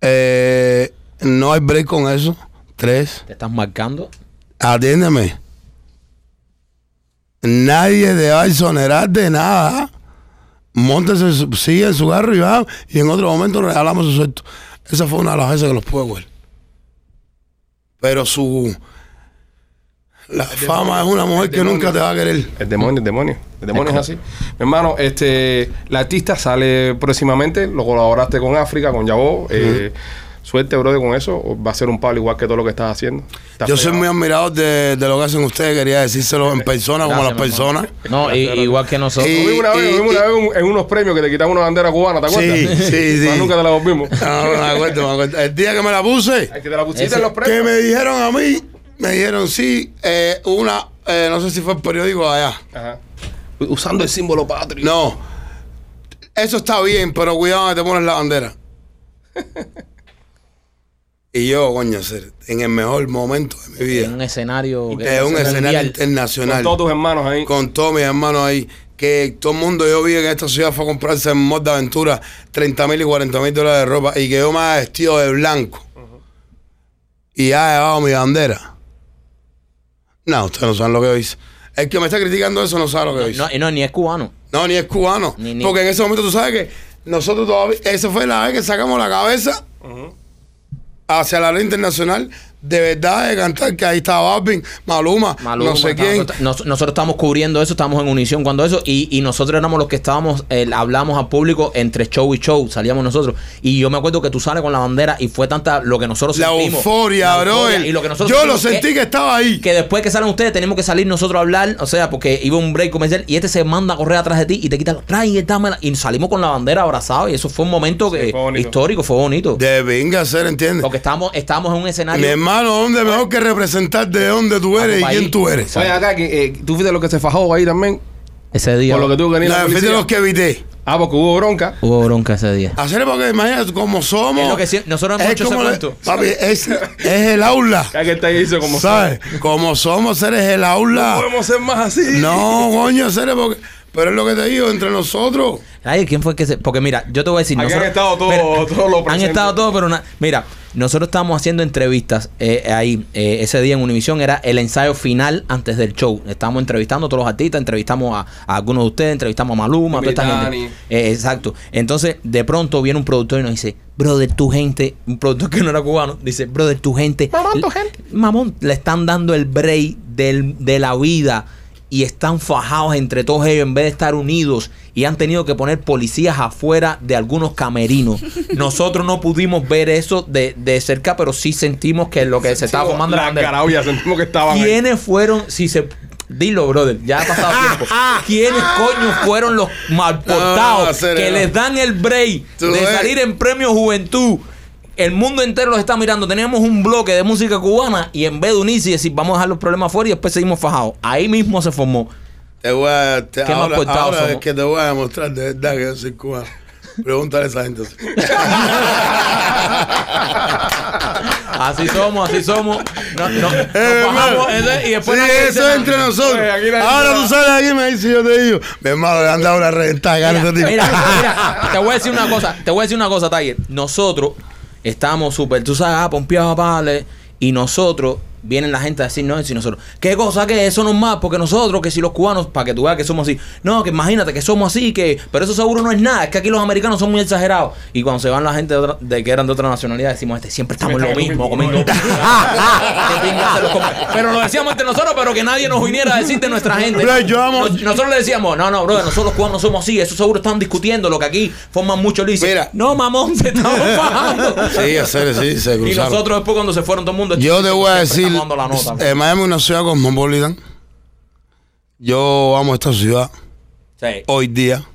Eh, no hay break con eso. Tres. Te estás marcando. Atiéndeme. Nadie te va a exonerar de nada. Móntese, sigue en su carro y va. Y en otro momento regalamos su suelto. Esa fue una de las veces que los pude ver. Pero su. La fama es una mujer que nunca te va a querer. el demonio, el demonio. El demonio es así. Mi hermano, este, la artista sale próximamente. Lo colaboraste con África, con Yabó. Eh, suerte, brother, con eso. o Va a ser un palo igual que todo lo que estás haciendo. Yo soy muy admirador de, de lo que hacen ustedes. Quería decírselo en persona, como las personas. No, y- igual que nosotros. Y- una vez, nos vimos una vez en- en unos premios que te quitaban una bandera cubana, ¿te acuerdas? Sí, sí, sí. Más nunca te la volvimos. No, no me acuerdo, me acuerdo. El día que me la puse. Ay, que te la pusiste en los que premios. me dijeron a mí, me dijeron sí, eh, una, eh, no sé si fue el periódico allá. Ajá. Usando el símbolo patrio. No, eso está bien, pero cuidado que te pones la bandera. *laughs* y yo, coño, en el mejor momento de mi En vida, un escenario. que es un mundial. escenario Con internacional, todos tus hermanos ahí. con todos mis hermanos ahí, que todo el mundo, yo vi que en esta ciudad fue a comprarse en Mod de Aventura 30 mil y 40 mil dólares de ropa y que yo me haya vestido de blanco y haya llevado mi bandera. No, ustedes no saben lo que yo hice. El que me está criticando eso no sabe lo que yo hice. No, y no, ni es cubano. No, ni es cubano. Ni- ni- Porque en ese momento tú sabes que nosotros todavía. Esa fue la vez que sacamos la cabeza hacia la red internacional. De verdad, de cantar que ahí estaba Balvin, Maluma, Maluma, no sé estamos- quién. nos- nosotros estamos cubriendo eso, estamos en unición cuando eso, y, y nosotros éramos los que estábamos, eh, hablamos al público entre show y show, salíamos nosotros. Y yo me acuerdo que tú sales con la bandera y fue tanta lo que nosotros La sentimos. euforia, La bro. euforia, y lo que nosotros Yo lo sentí que, estaba ahí. que después que salen ustedes tenemos que salir nosotros a hablar, o sea, porque iba un break comercial y este se manda a correr atrás de ti y te quita trae y dámela. y salimos con la bandera abrazados y eso fue un momento que, fue histórico, fue bonito. De venga a ser, ¿entiendes? porque estábamos, estábamos en un escenario. Hermano, ¿dónde mejor que representar de dónde tú eres y quién tú eres? Oye, acá, que, eh, tú fuiste lo que se fajó ahí también. ese día Por lo que tuvo que venir la La policía. de los que evité. Ah, porque hubo bronca. hubo bronca ese día. Hacer porque imagínate como somos. Es lo que sie- nosotros hemos es hecho ese como cuento. papi, es, es el aula. *laughs* Cada que te hizo como ¿Sabes? Como somos, eres el No aula. podemos ser más así. No, coño, serio, porque. Pero es lo que te digo, entre nosotros. Ay, ¿quién fue que se.? Porque mira, yo te voy a decir. Han estado todos- *laughs* todos los Han estado todos, pero na- mira, nosotros estábamos haciendo entrevistas eh, ahí. eh, ese día en Univisión era el ensayo final antes del show. Estábamos entrevistando a todos los artistas, entrevistamos a, a algunos de ustedes, entrevistamos a Maluma, a toda esta gente. Eh, exacto. Entonces, de pronto viene un productor y nos dice, brother, tu gente, un productor que no era cubano, dice, brother, tu gente. Mamón, tu le- gente. Mamón, le están dando el break del- de la vida y están fajados entre todos ellos en vez de estar unidos y han tenido que poner policías afuera de algunos camerinos. *laughs* Nosotros no pudimos ver eso de, de cerca, pero sí sentimos que lo que se estaba formando era la la bandera. carabia, sentimos que estaban ahí. ¿Quiénes fueron, si se... Dilo, brother, ya ha pasado *laughs* tiempo. ¿Quiénes coño fueron los No, malportados serio. que les dan el break de salir en Premio Juventud? El mundo entero los está mirando. Teníamos un bloque de música cubana y en vez de unirse y decir vamos a dejar los problemas fuera y después seguimos fajados. Ahí mismo se formó. Te voy a. Te, Qué ahora es que te voy a demostrar de verdad que yo soy cubano. Pregúntale a esa gente. *laughs* Así somos, así somos. No, no, nos Eh, bajamos, hermano. ese- y después Sí, nadie eso dice es entre nosotros. Oye, gente Ahora tú sales aquí y me dices, yo te digo, mi hermano, le han dado una reventada Mira, tipo. mira, mira, te voy a decir una cosa, te voy a decir una cosa, Tiger. Nosotros estamos súper, tú sabes, ah, pompeados, vale, y nosotros vienen la gente a decir, no, si nosotros, ¿qué cosa que eso no es más? Porque nosotros, que si los cubanos, para que tú veas que somos así, no, que imagínate que somos así, que, pero eso seguro no es nada, es que aquí los americanos son muy exagerados. Y cuando se van la gente de, otra- de que eran de otra nacionalidad, decimos, este, siempre estamos en lo mismo, comiendo. *laughs* Los come. pero lo decíamos entre nosotros, pero que nadie nos viniera a decir de nuestra gente. Nos- nosotros le decíamos, no, no, bro, nosotros los cubanos somos así, eso seguro están discutiendo lo que aquí forman mucho lío. Y dice, Mira. no, mamón, se estamos *laughs* bajando. Sí, a serio, sí, se y cruzaron. nosotros después cuando se fueron todo el mundo, Yo te voy a decir, dando la nota. eh, Miami es una ciudad cosmopolitan. Yo amo esta ciudad Sí. hoy día.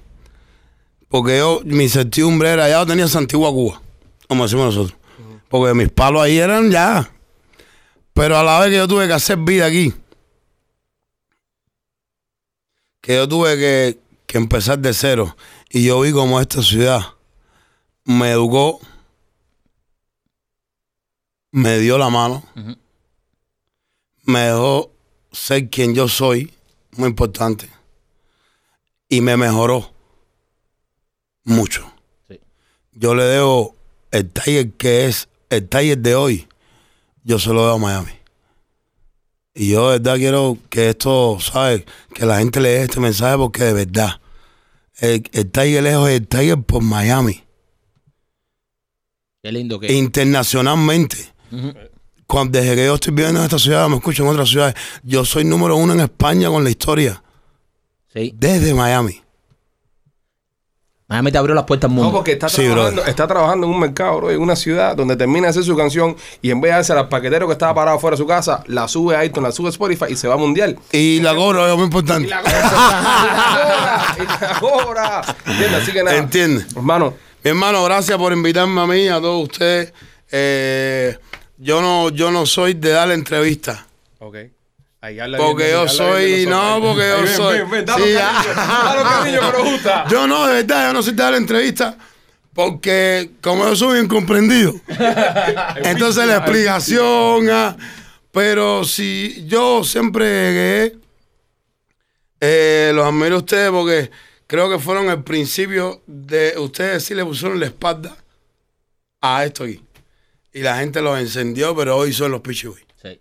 Porque yo, mi certidumbre era, ya yo tenía Santigua, Cuba, como decimos nosotros. Porque mis palos ahí eran ya. Pero a la vez que yo tuve que hacer vida aquí, que yo tuve que, que empezar de cero, y yo vi como esta ciudad me educó, me dio la mano. Me dejó ser quien yo soy, muy importante, y me mejoró mucho. Sí. Yo le debo el taller que es el taller de hoy, yo se lo debo a Miami. Y yo de verdad quiero que esto, ¿sabes? Que la gente lea este mensaje porque de verdad, el, el Tiger lejos es el Tiger por Miami. Qué lindo que Internacionalmente. Cuando, desde que yo estoy viviendo en esta ciudad, me escucho en otras ciudades, yo soy número uno en España con la historia. Sí. Desde Miami. Miami te abrió las puertas al No, mundo. porque está, trabajando, está trabajando en un mercado, bro, en una ciudad donde termina de hacer su canción y en vez de hacer al paquetero que estaba parado fuera de su casa, la sube a iTunes, la sube a Spotify y se va a mundial. Y la cobro es muy importante. *laughs* Y la cobra, y la cobra. ¿Entiendes? Así que nada. Entiende. Hermano, Mi hermano, gracias por invitarme a mí, a todos ustedes. Eh, yo no, yo no soy de dar entrevistas. ok. Ahí habla Porque bien, yo soy- no, porque yo soy-. *laughs* Yo no, de verdad, yo no soy de dar entrevistas. Porque como yo soy incomprendido, *laughs* entonces la explicación, ah, pero si yo siempre que eh, los admiro a ustedes porque creo que fueron el principio de ustedes sí le pusieron la espalda a esto aquí. Y la gente los encendió, pero hoy son los Pichi Boys. Sí.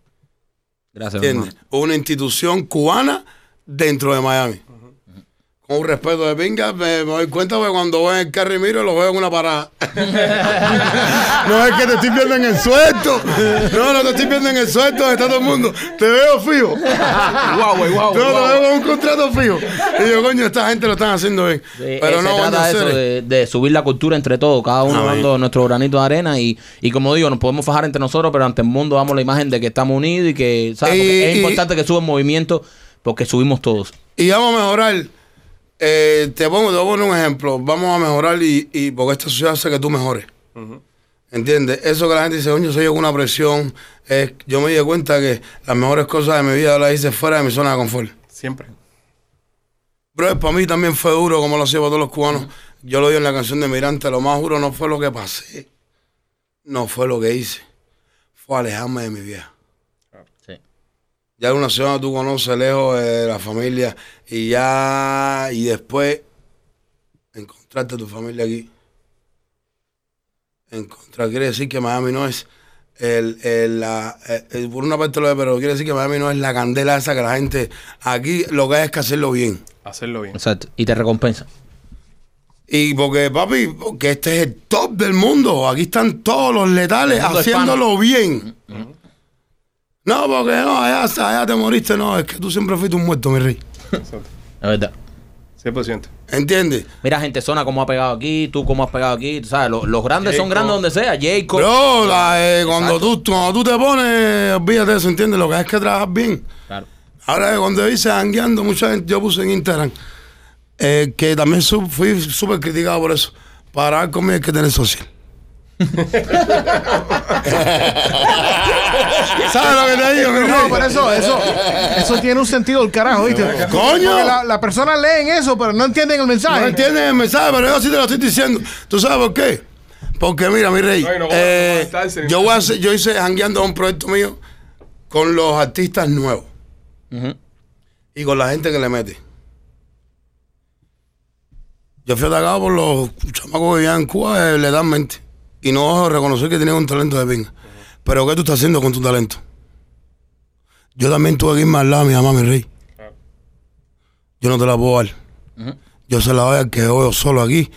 Gracias. Una institución cubana dentro de Miami. Con un respeto de pinga, me, me doy cuenta que cuando voy en el carro y miro, lo veo en una parada. *laughs* no es que te estoy viendo en el suelto. No, no te estoy viendo en el suelto está todo el mundo. Te veo fijo. Guau, güey, guau, No, te guau. veo con un contrato fijo. Y yo, coño, esta gente lo están haciendo bien. Sí, Pero eh, no se trata eso, de, de subir la cultura entre todos, cada uno dando nuestro granito de arena y, y como digo, nos podemos fajar entre nosotros, pero ante el mundo damos la imagen de que estamos unidos y que, ¿sabes? Porque Y- es y- importante que suba el movimiento porque subimos todos. Y vamos a mejorar. Eh, te, pongo, te voy a poner un ejemplo. Vamos a mejorar y, y porque esta ciudad hace que tú mejores. ¿Entiendes? Eso que la gente dice, coño, soy con una presión. Es, yo me di cuenta que las mejores cosas de mi vida las hice fuera de mi zona de confort. Siempre. Pero para mí también fue duro, como lo hacía para todos los cubanos. Yo lo digo en la canción de Mirante, lo más duro no fue lo que pasé, no fue lo que hice, fue alejarme de mi vieja. Ya es una ciudad que tú conoces lejos de la familia y ya, y después encontrarte a tu familia aquí. Encontrar, quiere decir que Miami no es el, el- la, el- el- por una parte lo es, pero quiere decir que Miami no es la candela esa que la gente, aquí lo que hay es que hacerlo bien. Hacerlo bien. Exacto. Y te recompensa. Y porque, papi, porque este es el top del mundo. Aquí están todos los letales haciéndolo bien. No, porque no, allá, allá te moriste. No, es que tú siempre fuiste un muerto, mi rey. Es verdad. 100%. ¿Entiendes? Mira, gente zona cómo ha pegado aquí, tú cómo has pegado aquí, tú sabes, los, los grandes son grandes donde sea, Jacob. Bro, la, eh, cuando, tú, cuando tú te pones, olvídate de eso, ¿entiendes? Lo que es que trabajas bien. Claro. Ahora, eh, cuando dice hangueando, mucha gente, yo puse en Instagram, eh, que también su- fui súper criticado por eso. Para conmigo hay que tener social. ¿Sabes lo que te digo? No, por eso, eso, eso tiene un sentido del carajo, ¿viste? Coño. Porque la, la persona leen eso, pero no entienden el mensaje. No entienden el mensaje, pero yo sí te lo estoy diciendo. ¿Tú sabes por qué? Porque mira, mi rey, No, no eh, yo, voy a hacer- yo hice jangueando un proyecto mío con los artistas nuevos y con la gente que le mete. Yo fui atacado por los chamacos que vivían en Cuba eh, legalmente y no reconocer que tenían un talento de pinga. Pero ¿qué tú estás haciendo con tu talento? Yo también tuve que irme al lado de mi mamá, mi rey. Yo no te la puedo dar. Yo se la doy al que veo solo aquí,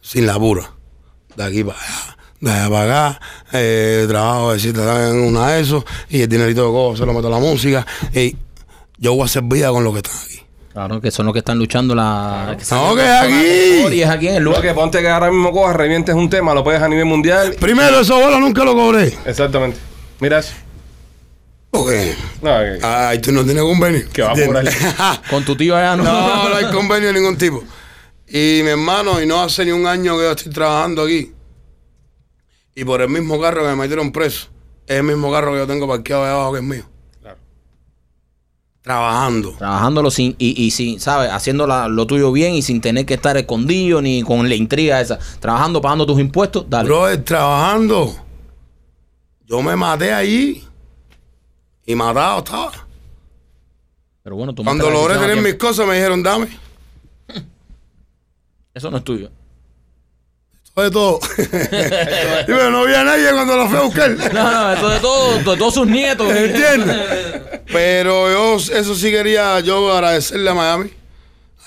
sin laburo. De aquí para allá, de allá para acá, eh, trabajo, decir, en una de esos, y el dinerito de cojo se lo meto a la música. Y yo voy a hacer vida con lo que están aquí. Claro, que son los que están luchando la. que No, están- que es aquí. Y es aquí en el lugar. que ponte que ahora mismo cojas, revientes un tema, lo puedes a nivel mundial. Primero, esos bolos nunca lo cobré. Exactamente. Mira eso. Porque No, que- ay, tú no tienes convenio. Que va por ahí. *laughs* Con tu tío allá no. No, no hay convenio de ningún tipo. Y mi hermano, y no hace ni un año que yo estoy trabajando aquí. Y por el mismo carro que me metieron preso, es el mismo carro que yo tengo parqueado ahí abajo que es mío. Trabajando. Trabajándolo sin, y, y sin, ¿sabes? Haciendo la- lo tuyo bien y sin tener que estar escondido ni con la intriga esa. Trabajando, pagando tus impuestos, dale. Brother, trabajando. Yo me maté allí. Y matado estaba. Pero bueno, tú Cuando logré tener mis cosas me dijeron, dame. Eso no es tuyo. De todo. *laughs* Dime, no había nadie cuando lo fui a buscar. No, no, eso de todo, de todos sus nietos. ¿Entiendes? Pero yo, eso sí quería yo agradecerle a Miami.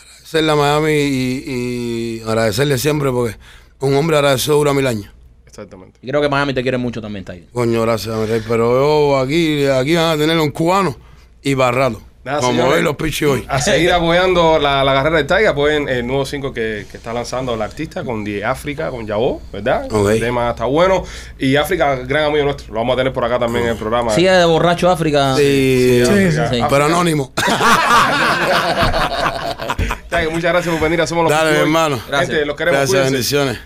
Agradecerle a Miami y, y agradecerle siempre porque un hombre agradecido dura mil años. Exactamente. Y creo que Miami te quiere mucho también, Tiger. Coño, gracias, mi rey. Pero yo aquí, aquí van a tener un cubano y barrato. Nada, como señores. hoy los pichi hoy. A seguir apoyando la, la carrera de Tiger, apoyen el nuevo 5 que, que está lanzando el artista con Die África, con Yabo, ¿verdad? Ok. El tema está bueno. Y África, gran amigo nuestro. Lo vamos a tener por acá también en el programa. Sigue de borracho África. Sí, África. sí. pero anónimo. *laughs* Tiger, muchas gracias por venir Somos los Dale, hermano. Gente, los queremos. Gracias, cuídense. bendiciones.